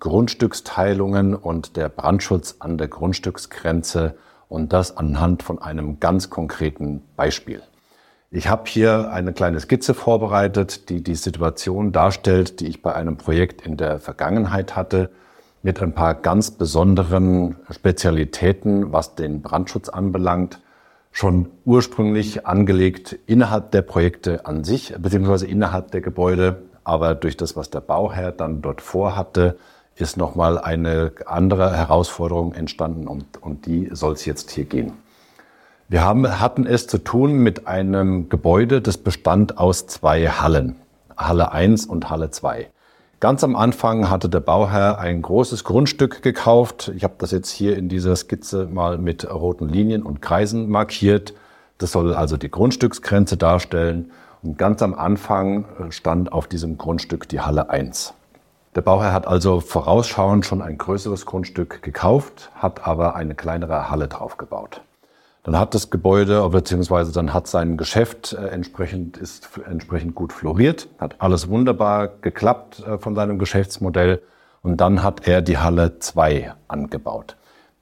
Grundstücksteilungen und der Brandschutz an der Grundstücksgrenze und das anhand von einem ganz konkreten Beispiel. Ich habe hier eine kleine Skizze vorbereitet, die die Situation darstellt, die ich bei einem Projekt in der Vergangenheit hatte, mit ein paar ganz besonderen Spezialitäten, was den Brandschutz anbelangt, schon ursprünglich angelegt innerhalb der Projekte an sich, beziehungsweise innerhalb der Gebäude, aber durch das, was der Bauherr dann dort vorhatte, ist nochmal eine andere Herausforderung entstanden und um die soll es jetzt hier gehen. Wir haben, hatten es zu tun mit einem Gebäude, das bestand aus zwei Hallen, Halle 1 und Halle 2. Ganz am Anfang hatte der Bauherr ein großes Grundstück gekauft. Ich habe das jetzt hier in dieser Skizze mal mit roten Linien und Kreisen markiert. Das soll also die Grundstücksgrenze darstellen. Und ganz am Anfang stand auf diesem Grundstück die Halle 1. Der Bauherr hat also vorausschauend schon ein größeres Grundstück gekauft, hat aber eine kleinere Halle draufgebaut. Dann hat das Gebäude, beziehungsweise dann hat sein Geschäft äh, entsprechend, ist entsprechend gut floriert, hat alles wunderbar geklappt äh, von seinem Geschäftsmodell und dann hat er die Halle 2 angebaut.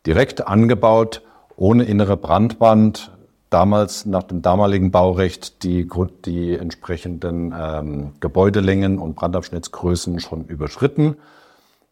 Direkt angebaut, ohne innere Brandwand, damals nach dem damaligen Baurecht die, die entsprechenden ähm, Gebäudelängen und Brandabschnittsgrößen schon überschritten.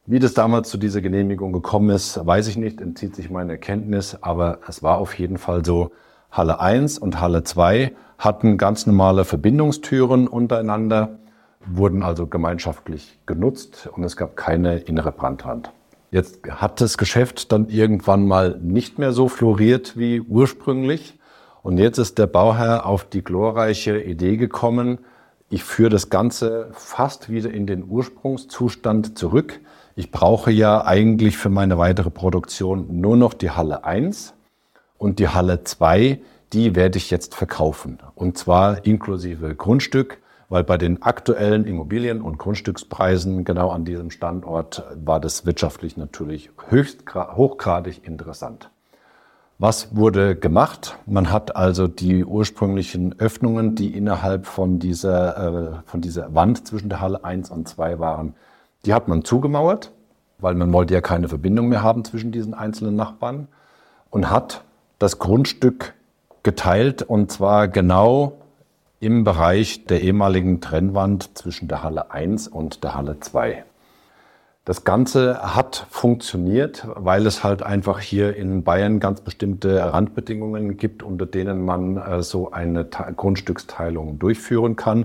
Wie das damals zu dieser Genehmigung gekommen ist, weiß ich nicht, entzieht sich meine Kenntnis, aber es war auf jeden Fall so, Halle 1 und Halle 2 hatten ganz normale Verbindungstüren untereinander, wurden also gemeinschaftlich genutzt und es gab keine innere Brandwand. Jetzt hat das Geschäft dann irgendwann mal nicht mehr so floriert wie ursprünglich und jetzt ist der Bauherr auf die glorreiche Idee gekommen, ich führe das Ganze fast wieder in den Ursprungszustand zurück. Ich brauche ja eigentlich für meine weitere Produktion nur noch die Halle 1 und die Halle 2, die werde ich jetzt verkaufen. Und zwar inklusive Grundstück, weil bei den aktuellen Immobilien- und Grundstückspreisen genau an diesem Standort war das wirtschaftlich natürlich höchst hochgradig interessant. Was wurde gemacht? Man hat also die ursprünglichen Öffnungen, die innerhalb von dieser, äh, von dieser Wand zwischen der Halle 1 und 2 waren, die hat man zugemauert, weil man wollte ja keine Verbindung mehr haben zwischen diesen einzelnen Nachbarn und hat das Grundstück geteilt und zwar genau im Bereich der ehemaligen Trennwand zwischen der Halle 1 und der Halle 2. Das Ganze hat funktioniert, weil es halt einfach hier in Bayern ganz bestimmte Randbedingungen gibt, unter denen man äh, so eine Grundstücksteilung durchführen kann,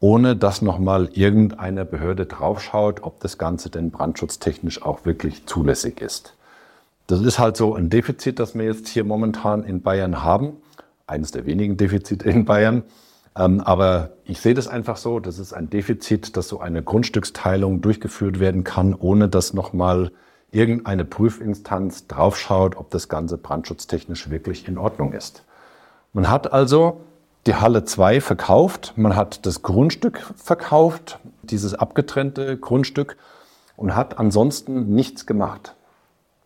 ohne dass nochmal irgendeine Behörde draufschaut, ob das Ganze denn brandschutztechnisch auch wirklich zulässig ist. Das ist halt so ein Defizit, das wir jetzt hier momentan in Bayern haben. Eines der wenigen Defizite in Bayern. Ähm, aber ich sehe das einfach so, das ist ein Defizit, dass so eine Grundstücksteilung durchgeführt werden kann, ohne dass nochmal irgendeine Prüfinstanz draufschaut, ob das Ganze brandschutztechnisch wirklich in Ordnung ist. Man hat also die Halle 2 verkauft, man hat das Grundstück verkauft, dieses abgetrennte Grundstück und hat ansonsten nichts gemacht.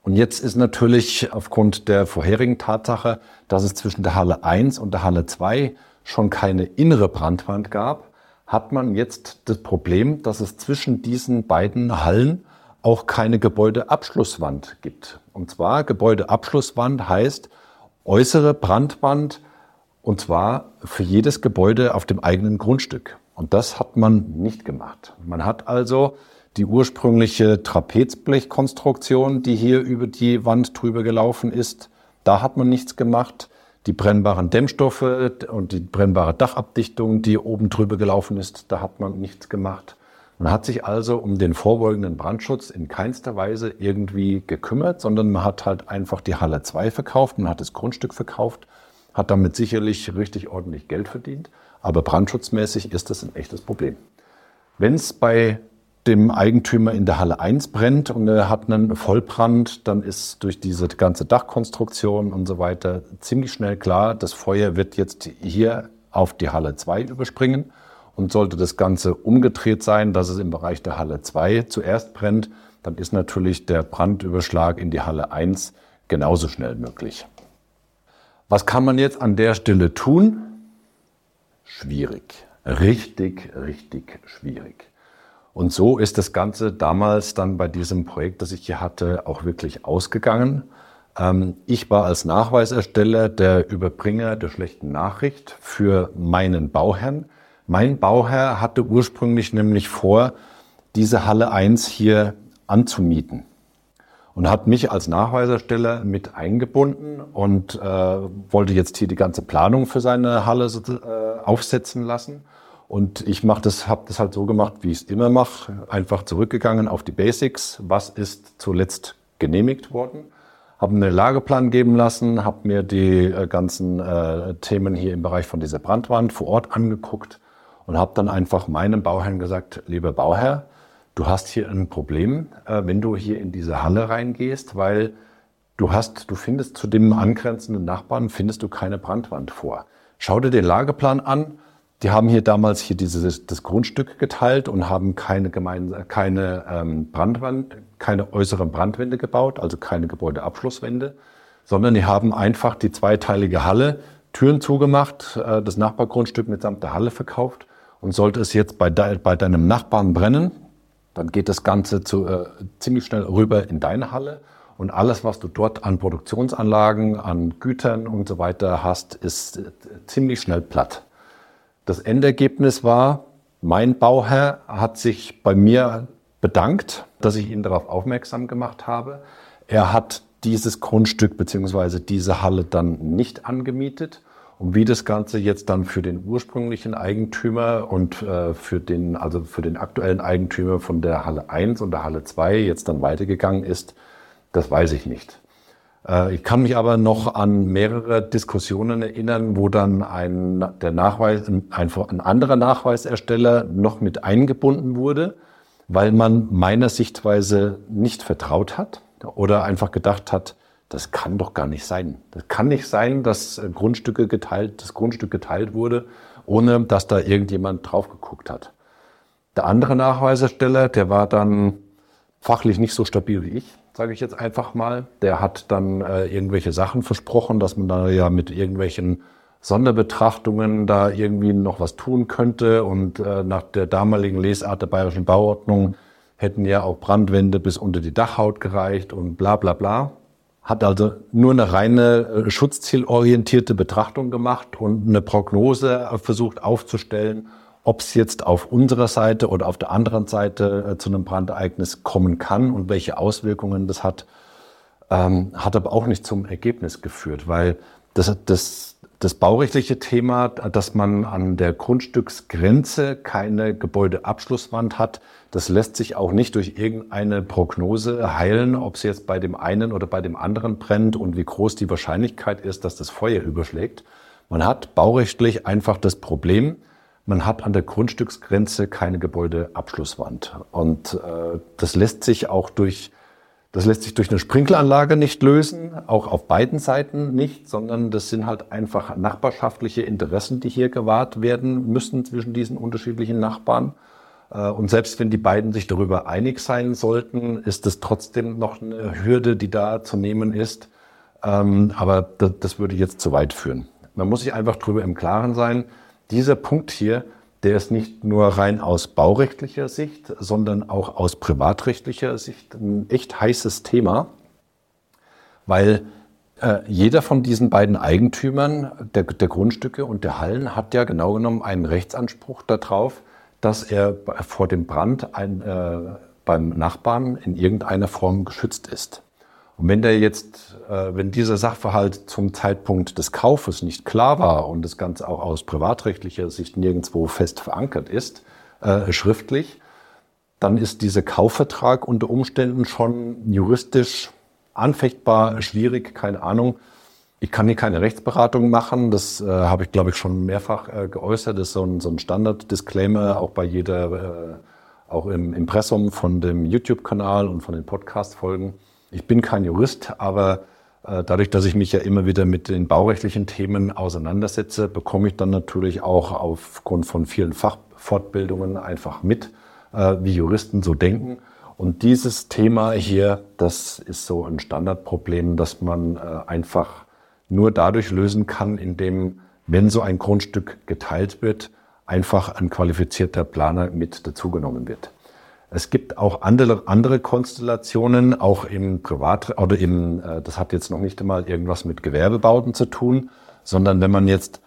Und jetzt ist natürlich aufgrund der vorherigen Tatsache, dass es zwischen der Halle 1 und der Halle 2 schon keine innere Brandwand gab, hat man jetzt das Problem, dass es zwischen diesen beiden Hallen auch keine Gebäudeabschlusswand gibt. Und zwar Gebäudeabschlusswand heißt äußere Brandwand und zwar für jedes Gebäude auf dem eigenen Grundstück. Und das hat man nicht gemacht. Man hat also die ursprüngliche Trapezblechkonstruktion, die hier über die Wand drüber gelaufen ist, da hat man nichts gemacht die brennbaren Dämmstoffe und die brennbare Dachabdichtung, die oben drüber gelaufen ist, da hat man nichts gemacht. Man hat sich also um den vorbeugenden Brandschutz in keinster Weise irgendwie gekümmert, sondern man hat halt einfach die Halle 2 verkauft, man hat das Grundstück verkauft, hat damit sicherlich richtig ordentlich Geld verdient, aber brandschutzmäßig ist das ein echtes Problem. Wenn es bei dem Eigentümer in der Halle 1 brennt und er hat einen Vollbrand, dann ist durch diese ganze Dachkonstruktion und so weiter ziemlich schnell klar, das Feuer wird jetzt hier auf die Halle 2 überspringen. Und sollte das Ganze umgedreht sein, dass es im Bereich der Halle 2 zuerst brennt, dann ist natürlich der Brandüberschlag in die Halle 1 genauso schnell möglich. Was kann man jetzt an der Stelle tun? Schwierig. Richtig, richtig schwierig. Und so ist das Ganze damals dann bei diesem Projekt, das ich hier hatte, auch wirklich ausgegangen. Ähm, ich war als Nachweisersteller der Überbringer der schlechten Nachricht für meinen Bauherrn. Mein Bauherr hatte ursprünglich nämlich vor, diese Halle 1 hier anzumieten und hat mich als Nachweisersteller mit eingebunden und äh, wollte jetzt hier die ganze Planung für seine Halle äh, aufsetzen lassen. Und ich mach das, habe das halt so gemacht, wie ich es immer mache, einfach zurückgegangen auf die Basics. Was ist zuletzt genehmigt worden? Habe mir einen Lageplan geben lassen, habe mir die äh, ganzen äh, Themen hier im Bereich von dieser Brandwand vor Ort angeguckt und habe dann einfach meinem Bauherrn gesagt, lieber Bauherr, du hast hier ein Problem, äh, wenn du hier in diese Halle reingehst, weil du hast, du findest zu dem angrenzenden Nachbarn, findest du keine Brandwand vor. Schau dir den Lageplan an. Die haben hier damals hier dieses, das Grundstück geteilt und haben keine, gemein, keine ähm, Brandwand, keine äußeren Brandwände gebaut, also keine Gebäudeabschlusswände, sondern die haben einfach die zweiteilige Halle, Türen zugemacht, äh, das Nachbargrundstück mitsamt der Halle verkauft. Und sollte es jetzt bei, de, bei deinem Nachbarn brennen, dann geht das Ganze zu, äh, ziemlich schnell rüber in deine Halle und alles, was du dort an Produktionsanlagen, an Gütern und so weiter hast, ist äh, ziemlich schnell platt. Das Endergebnis war, mein Bauherr hat sich bei mir bedankt, dass ich ihn darauf aufmerksam gemacht habe. Er hat dieses Grundstück beziehungsweise diese Halle dann nicht angemietet und wie das Ganze jetzt dann für den ursprünglichen Eigentümer und äh, für den, also für den aktuellen Eigentümer von der Halle 1 und der Halle 2 jetzt dann weitergegangen ist, das weiß ich nicht. Äh, ich kann mich aber noch an mehrere Diskussionen erinnern, wo dann ein, der Nachweis, ein, ein anderer Nachweisersteller noch mit eingebunden wurde, weil man meiner Sichtweise nicht vertraut hat oder einfach gedacht hat, das kann doch gar nicht sein. Das kann nicht sein, dass Grundstücke geteilt, das Grundstück geteilt wurde, ohne dass da irgendjemand drauf geguckt hat. Der andere Nachweisersteller, der war dann fachlich nicht so stabil wie ich, sage ich jetzt einfach mal. Der hat dann äh, irgendwelche Sachen versprochen, dass man da ja mit irgendwelchen Sonderbetrachtungen da irgendwie noch was tun könnte. Und äh, nach der damaligen Lesart der bayerischen Bauordnung hätten ja auch Brandwände bis unter die Dachhaut gereicht und bla bla bla hat also nur eine reine äh, schutzzielorientierte Betrachtung gemacht und eine Prognose versucht aufzustellen, ob es jetzt auf unserer Seite oder auf der anderen Seite äh, zu einem Brandereignis kommen kann und welche Auswirkungen das hat, ähm, hat aber auch nicht zum Ergebnis geführt, weil das, das das baurechtliche Thema, dass man an der Grundstücksgrenze keine Gebäudeabschlusswand hat, das lässt sich auch nicht durch irgendeine Prognose heilen, ob es jetzt bei dem einen oder bei dem anderen brennt und wie groß die Wahrscheinlichkeit ist, dass das Feuer überschlägt. Man hat baurechtlich einfach das Problem, man hat an der Grundstücksgrenze keine Gebäudeabschlusswand. Und äh, das lässt sich auch durch das lässt sich durch eine Sprinkleranlage nicht lösen, auch auf beiden Seiten nicht, sondern das sind halt einfach nachbarschaftliche Interessen, die hier gewahrt werden müssen zwischen diesen unterschiedlichen Nachbarn. Äh, und selbst wenn die beiden sich darüber einig sein sollten, ist es trotzdem noch eine Hürde, die da zu nehmen ist. Ähm, aber das würde jetzt zu weit führen. Man muss sich einfach darüber im Klaren sein, dieser Punkt hier der ist nicht nur rein aus baurechtlicher Sicht, sondern auch aus privatrechtlicher Sicht ein echt heißes Thema, weil äh, jeder von diesen beiden Eigentümern der, der, Grundstücke und der Hallen hat ja genau genommen einen Rechtsanspruch darauf, dass er vor dem Brand ein, äh, beim Nachbarn in irgendeiner Form geschützt ist. Und wenn der jetzt, äh, wenn dieser Sachverhalt zum Zeitpunkt des Kaufes nicht klar war und das Ganze auch aus privatrechtlicher Sicht nirgendwo fest verankert ist, äh, schriftlich, dann ist dieser Kaufvertrag unter Umständen schon juristisch anfechtbar, schwierig, keine Ahnung. Ich kann hier keine Rechtsberatung machen. Das äh, habe ich, glaube ich, schon mehrfach äh, geäußert. Das ist so ein, so ein Standard-Disclaimer auch bei jeder äh, auch im Impressum von dem YouTube-Kanal und von den Podcast-Folgen. Ich bin kein Jurist, aber äh, dadurch, dass ich mich ja immer wieder mit den baurechtlichen Themen auseinandersetze, bekomme ich dann natürlich auch aufgrund von vielen Fachfortbildungen einfach mit, äh, wie Juristen so denken. Und dieses Thema hier, das ist so ein Standardproblem, das man äh, einfach nur dadurch lösen kann, indem, wenn so ein Grundstück geteilt wird, einfach ein qualifizierter Planer mit dazugenommen wird. Es gibt auch andere, andere Konstellationen, auch im Privat, oder im, äh, das hat jetzt noch nicht einmal irgendwas mit Gewerbebauten zu tun, sondern wenn man jetzt,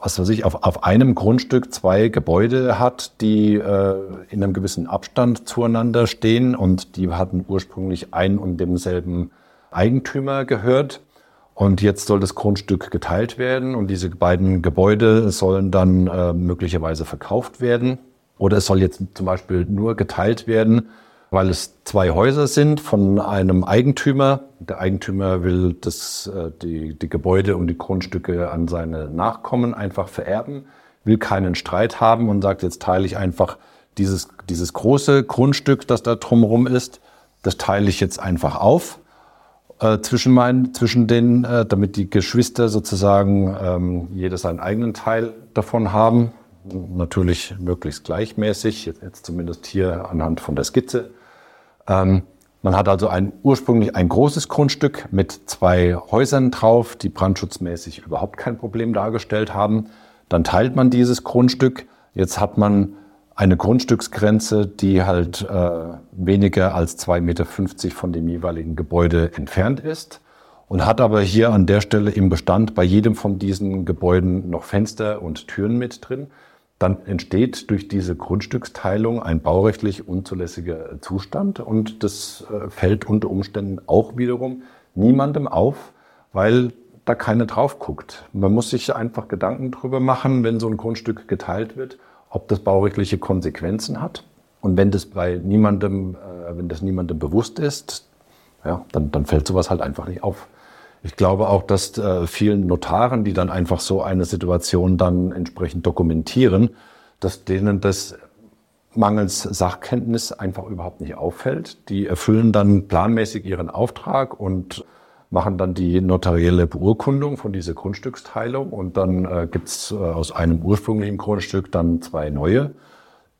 was weiß ich, auf, auf einem Grundstück zwei Gebäude hat, die äh, in einem gewissen Abstand zueinander stehen und die hatten ursprünglich ein und demselben Eigentümer gehört. Und jetzt soll das Grundstück geteilt werden und diese beiden Gebäude sollen dann äh, möglicherweise verkauft werden. Oder es soll jetzt zum Beispiel nur geteilt werden, weil es zwei Häuser sind von einem Eigentümer. Der Eigentümer will das, äh, die, die Gebäude und die Grundstücke an seine Nachkommen einfach vererben, will keinen Streit haben und sagt, jetzt teile ich einfach dieses, dieses große Grundstück, das da drumherum ist, das teile ich jetzt einfach auf äh, zwischen, meinen, zwischen den, äh, damit die Geschwister sozusagen ähm, jeder seinen eigenen Teil davon haben natürlich möglichst gleichmäßig, jetzt zumindest hier anhand von der Skizze. Ähm, man hat also ein, ursprünglich ein großes Grundstück mit zwei Häusern drauf, die brandschutzmäßig überhaupt kein Problem dargestellt haben. Dann teilt man dieses Grundstück. Jetzt hat man eine Grundstücksgrenze, die halt äh, weniger als 2,50 Meter von dem jeweiligen Gebäude entfernt ist und hat aber hier an der Stelle im Bestand bei jedem von diesen Gebäuden noch Fenster und Türen mit drin dann entsteht durch diese Grundstücksteilung ein baurechtlich unzulässiger Zustand und das äh, fällt unter Umständen auch wiederum niemandem auf, weil da keiner drauf guckt. Man muss sich einfach Gedanken darüber machen, wenn so ein Grundstück geteilt wird, ob das baurechtliche Konsequenzen hat. Und wenn das bei niemandem, äh, wenn das niemandem bewusst ist, ja, dann, dann fällt sowas halt einfach nicht auf. Ich glaube auch, dass äh, vielen Notaren, die dann einfach so eine Situation dann entsprechend dokumentieren, dass denen das mangels Sachkenntnis einfach überhaupt nicht auffällt. Die erfüllen dann planmäßig ihren Auftrag und machen dann die notarielle Beurkundung von dieser Grundstücksteilung und dann äh, gibt's äh, aus einem ursprünglichen Grundstück dann zwei neue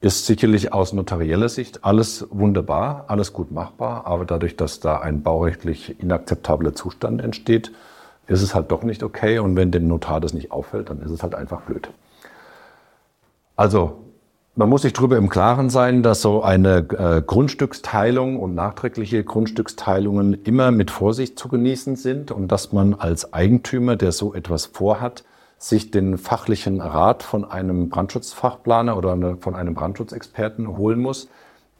ist sicherlich aus notarieller Sicht alles wunderbar, alles gut machbar, aber dadurch, dass da ein baurechtlich inakzeptabler Zustand entsteht, ist es halt doch nicht okay und wenn dem Notar das nicht auffällt, dann ist es halt einfach blöd. Also, man muss sich darüber im Klaren sein, dass so eine äh, Grundstücksteilung und nachträgliche Grundstücksteilungen immer mit Vorsicht zu genießen sind und dass man als Eigentümer, der so etwas vorhat, sich den fachlichen Rat von einem Brandschutzfachplaner oder von einem Brandschutzexperten holen muss,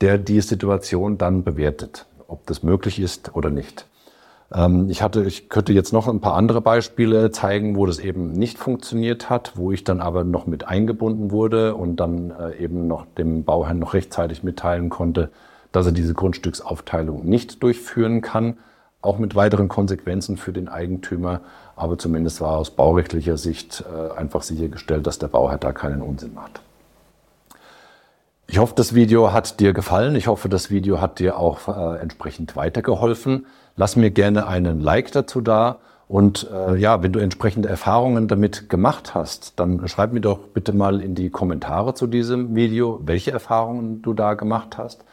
der die Situation dann bewertet, ob das möglich ist oder nicht. Ähm, ich hatte, ich könnte jetzt noch ein paar andere Beispiele zeigen, wo das eben nicht funktioniert hat, wo ich dann aber noch mit eingebunden wurde und dann äh, eben noch dem Bauherrn noch rechtzeitig mitteilen konnte, dass er diese Grundstücksaufteilung nicht durchführen kann auch mit weiteren Konsequenzen für den Eigentümer. Aber zumindest war aus baurechtlicher Sicht äh, einfach sichergestellt, dass der Bauherr da keinen Unsinn macht. Ich hoffe, das Video hat dir gefallen. Ich hoffe, das Video hat dir auch äh, entsprechend weitergeholfen. Lass mir gerne einen Like dazu da. Und äh, ja, wenn du entsprechende Erfahrungen damit gemacht hast, dann schreib mir doch bitte mal in die Kommentare zu diesem Video, welche Erfahrungen du da gemacht hast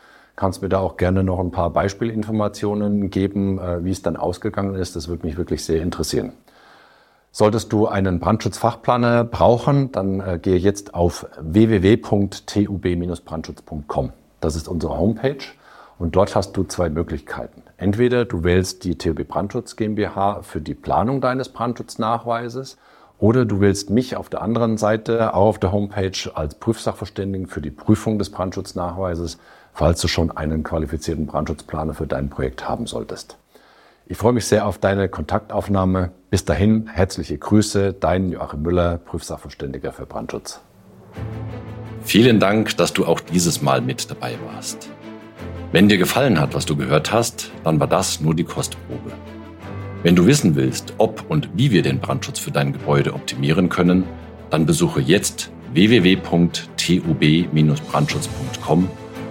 kannst mir da auch gerne noch ein paar Beispielinformationen geben, äh, wie es dann ausgegangen ist. Das würde mich wirklich sehr interessieren. Solltest du einen Brandschutzfachplaner brauchen, dann äh, gehe jetzt auf www.tub-brandschutz.com. Das ist unsere Homepage und dort hast du zwei Möglichkeiten. Entweder du wählst die TUB Brandschutz GmbH für die Planung deines Brandschutznachweises oder du wählst mich auf der anderen Seite auch auf der Homepage als Prüfsachverständigen für die Prüfung des Brandschutznachweises falls du schon einen qualifizierten Brandschutzplaner für dein Projekt haben solltest. Ich freue mich sehr auf deine Kontaktaufnahme. Bis dahin, herzliche Grüße, dein Joachim Müller, Prüfsachverständiger für Brandschutz. Vielen Dank, dass du auch dieses Mal mit dabei warst. Wenn dir gefallen hat, was du gehört hast, dann war das nur die Kostprobe. Wenn du wissen willst, ob und wie wir den Brandschutz für dein Gebäude optimieren können, dann besuche jetzt www.tub-brandschutz.com